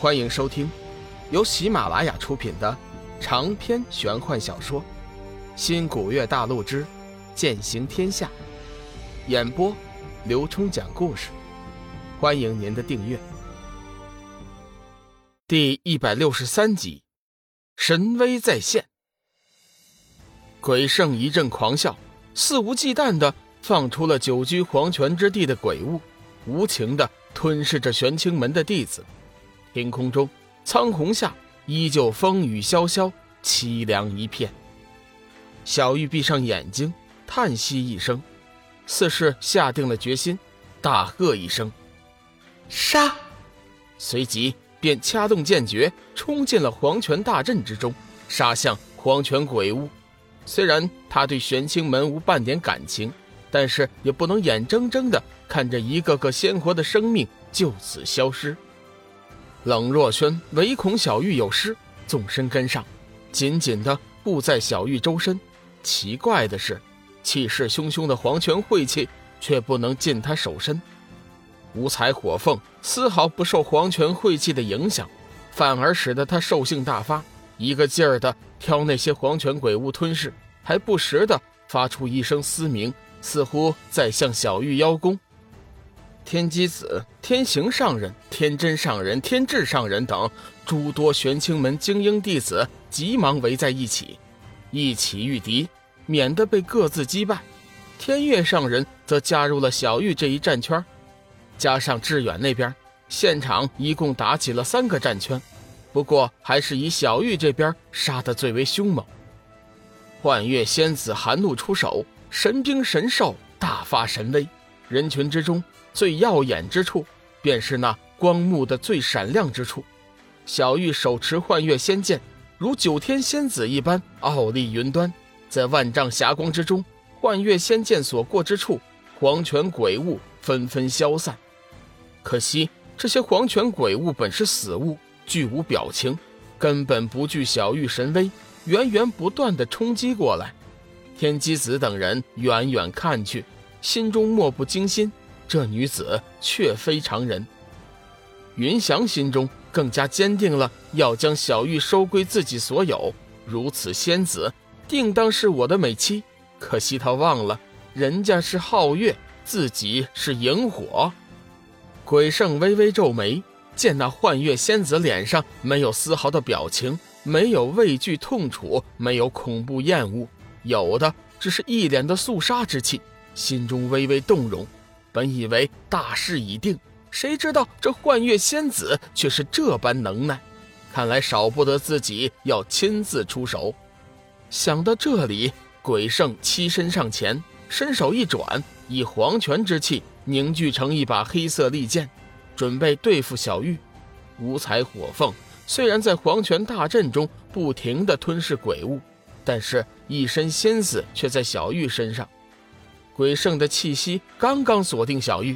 欢迎收听由喜马拉雅出品的长篇玄幻小说《新古月大陆之剑行天下》，演播刘冲讲故事。欢迎您的订阅。第一百六十三集，神威再现。鬼圣一阵狂笑，肆无忌惮的放出了久居黄泉之地的鬼物，无情的吞噬着玄清门的弟子。天空中，苍虹下依旧风雨萧萧，凄凉一片。小玉闭上眼睛，叹息一声，似是下定了决心，大喝一声：“杀！”随即便掐动剑诀，冲进了黄泉大阵之中，杀向黄泉鬼屋。虽然他对玄清门无半点感情，但是也不能眼睁睁的看着一个个鲜活的生命就此消失。冷若轩唯恐小玉有失，纵身跟上，紧紧地护在小玉周身。奇怪的是，气势汹汹的黄泉晦气却不能进他手身。五彩火凤丝毫不受黄泉晦气的影响，反而使得他兽性大发，一个劲儿地挑那些黄泉鬼物吞噬，还不时地发出一声嘶鸣，似乎在向小玉邀功。天机子、天行上人、天真上人、天智上人等诸多玄清门精英弟子急忙围在一起，一起御敌，免得被各自击败。天月上人则加入了小玉这一战圈，加上志远那边，现场一共打起了三个战圈。不过还是以小玉这边杀得最为凶猛。幻月仙子含怒出手，神兵神兽大发神威，人群之中。最耀眼之处，便是那光幕的最闪亮之处。小玉手持幻月仙剑，如九天仙子一般傲立云端，在万丈霞光之中，幻月仙剑所过之处，黄泉鬼物纷纷消散。可惜这些黄泉鬼物本是死物，具无表情，根本不惧小玉神威，源源不断的冲击过来。天机子等人远远看去，心中莫不惊心。这女子却非常人。云翔心中更加坚定了要将小玉收归自己所有。如此仙子，定当是我的美妻。可惜他忘了，人家是皓月，自己是萤火。鬼圣微微皱眉，见那幻月仙子脸上没有丝毫的表情，没有畏惧痛楚，没有恐怖厌恶，有的只是一脸的肃杀之气，心中微微动容。本以为大势已定，谁知道这幻月仙子却是这般能耐，看来少不得自己要亲自出手。想到这里，鬼圣欺身上前，伸手一转，以黄泉之气凝聚成一把黑色利剑，准备对付小玉。五彩火凤虽然在黄泉大阵中不停地吞噬鬼物，但是一身心思却在小玉身上。鬼圣的气息刚刚锁定小玉，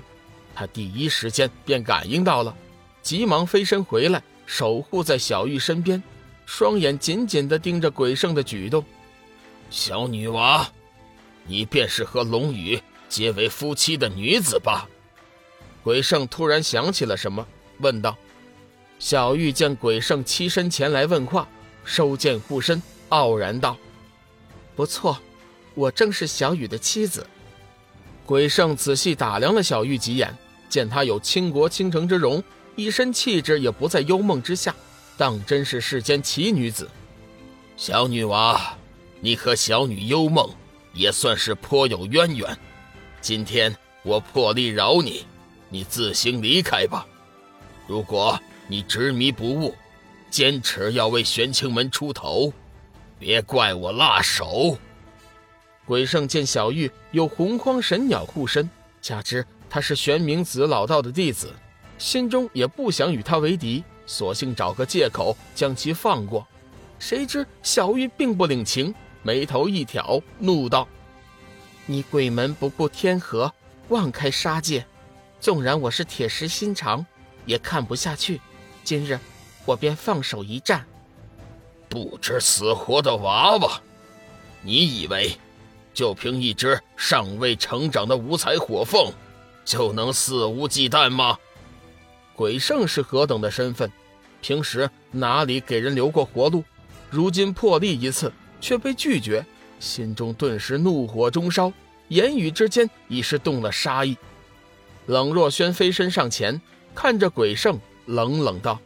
他第一时间便感应到了，急忙飞身回来，守护在小玉身边，双眼紧紧地盯着鬼圣的举动。小女娃，你便是和龙宇结为夫妻的女子吧？鬼圣突然想起了什么，问道。小玉见鬼圣欺身前来问话，收剑护身，傲然道：“不错，我正是小雨的妻子。”鬼圣仔细打量了小玉几眼，见她有倾国倾城之容，一身气质也不在幽梦之下，当真是世间奇女子。小女娃，你和小女幽梦也算是颇有渊源。今天我破例饶你，你自行离开吧。如果你执迷不悟，坚持要为玄清门出头，别怪我辣手。鬼圣见小玉有洪荒神鸟护身，加之他是玄冥子老道的弟子，心中也不想与他为敌，索性找个借口将其放过。谁知小玉并不领情，眉头一挑，怒道：“你鬼门不顾天河，妄开杀戒，纵然我是铁石心肠，也看不下去。今日我便放手一战。”不知死活的娃娃，你以为？就凭一只尚未成长的五彩火凤，就能肆无忌惮吗？鬼圣是何等的身份？平时哪里给人留过活路？如今破例一次却被拒绝，心中顿时怒火中烧，言语之间已是动了杀意。冷若轩飞身上前，看着鬼圣，冷冷道：“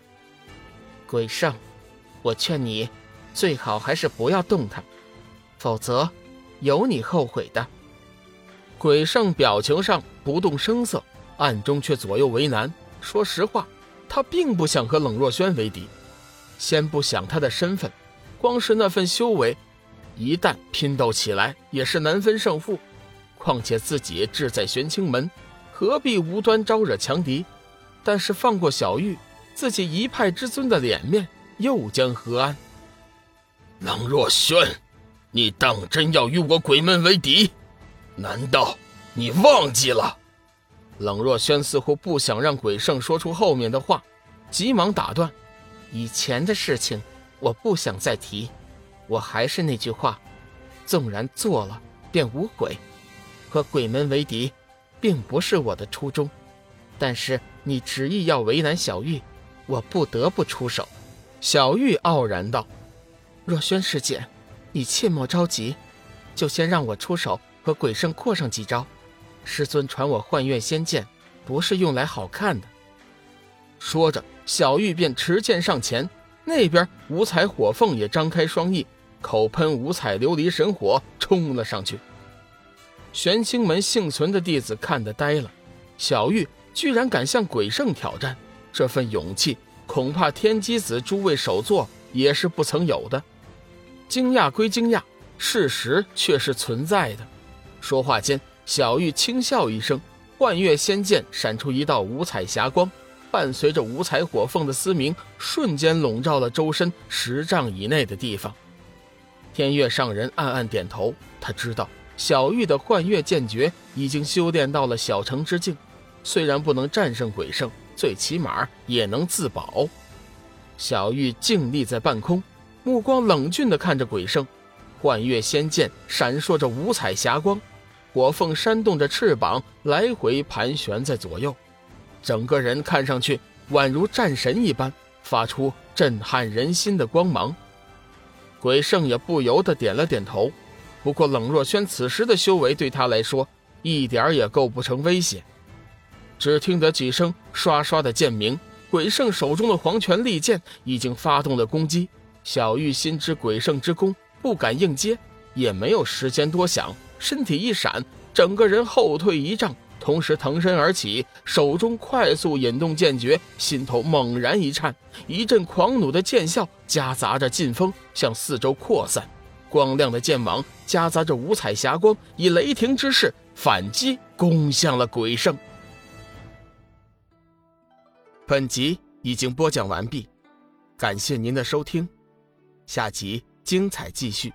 鬼圣，我劝你，最好还是不要动他，否则有你后悔的。”鬼圣表情上不动声色，暗中却左右为难。说实话。他并不想和冷若轩为敌，先不想他的身份，光是那份修为，一旦拼斗起来也是难分胜负。况且自己志在玄清门，何必无端招惹强敌？但是放过小玉，自己一派之尊的脸面又将何安？冷若轩，你当真要与我鬼门为敌？难道你忘记了？冷若轩似乎不想让鬼圣说出后面的话，急忙打断：“以前的事情我不想再提，我还是那句话，纵然做了便无悔。和鬼门为敌，并不是我的初衷。但是你执意要为难小玉，我不得不出手。”小玉傲然道：“若轩师姐，你切莫着急，就先让我出手和鬼圣扩上几招。”师尊传我幻月仙剑，不是用来好看的。说着，小玉便持剑上前。那边五彩火凤也张开双翼，口喷五彩琉璃神火，冲了上去。玄清门幸存的弟子看得呆了，小玉居然敢向鬼圣挑战，这份勇气，恐怕天机子诸位首座也是不曾有的。惊讶归惊讶，事实却是存在的。说话间。小玉轻笑一声，幻月仙剑闪出一道五彩霞光，伴随着五彩火凤的嘶鸣，瞬间笼罩了周身十丈以内的地方。天月上人暗暗点头，他知道小玉的幻月剑诀已经修炼到了小成之境，虽然不能战胜鬼圣，最起码也能自保。小玉静立在半空，目光冷峻地看着鬼圣，幻月仙剑闪烁着五彩霞光。火凤扇动着翅膀，来回盘旋在左右，整个人看上去宛如战神一般，发出震撼人心的光芒。鬼圣也不由得点了点头。不过冷若萱此时的修为对他来说一点也构不成威胁。只听得几声刷刷的剑鸣，鬼圣手中的黄泉利剑已经发动了攻击。小玉心知鬼圣之功，不敢应接，也没有时间多想。身体一闪，整个人后退一丈，同时腾身而起，手中快速引动剑诀，心头猛然一颤，一阵狂怒的剑啸夹杂着劲风向四周扩散，光亮的剑芒夹杂着五彩霞光，以雷霆之势反击攻向了鬼圣。本集已经播讲完毕，感谢您的收听，下集精彩继续。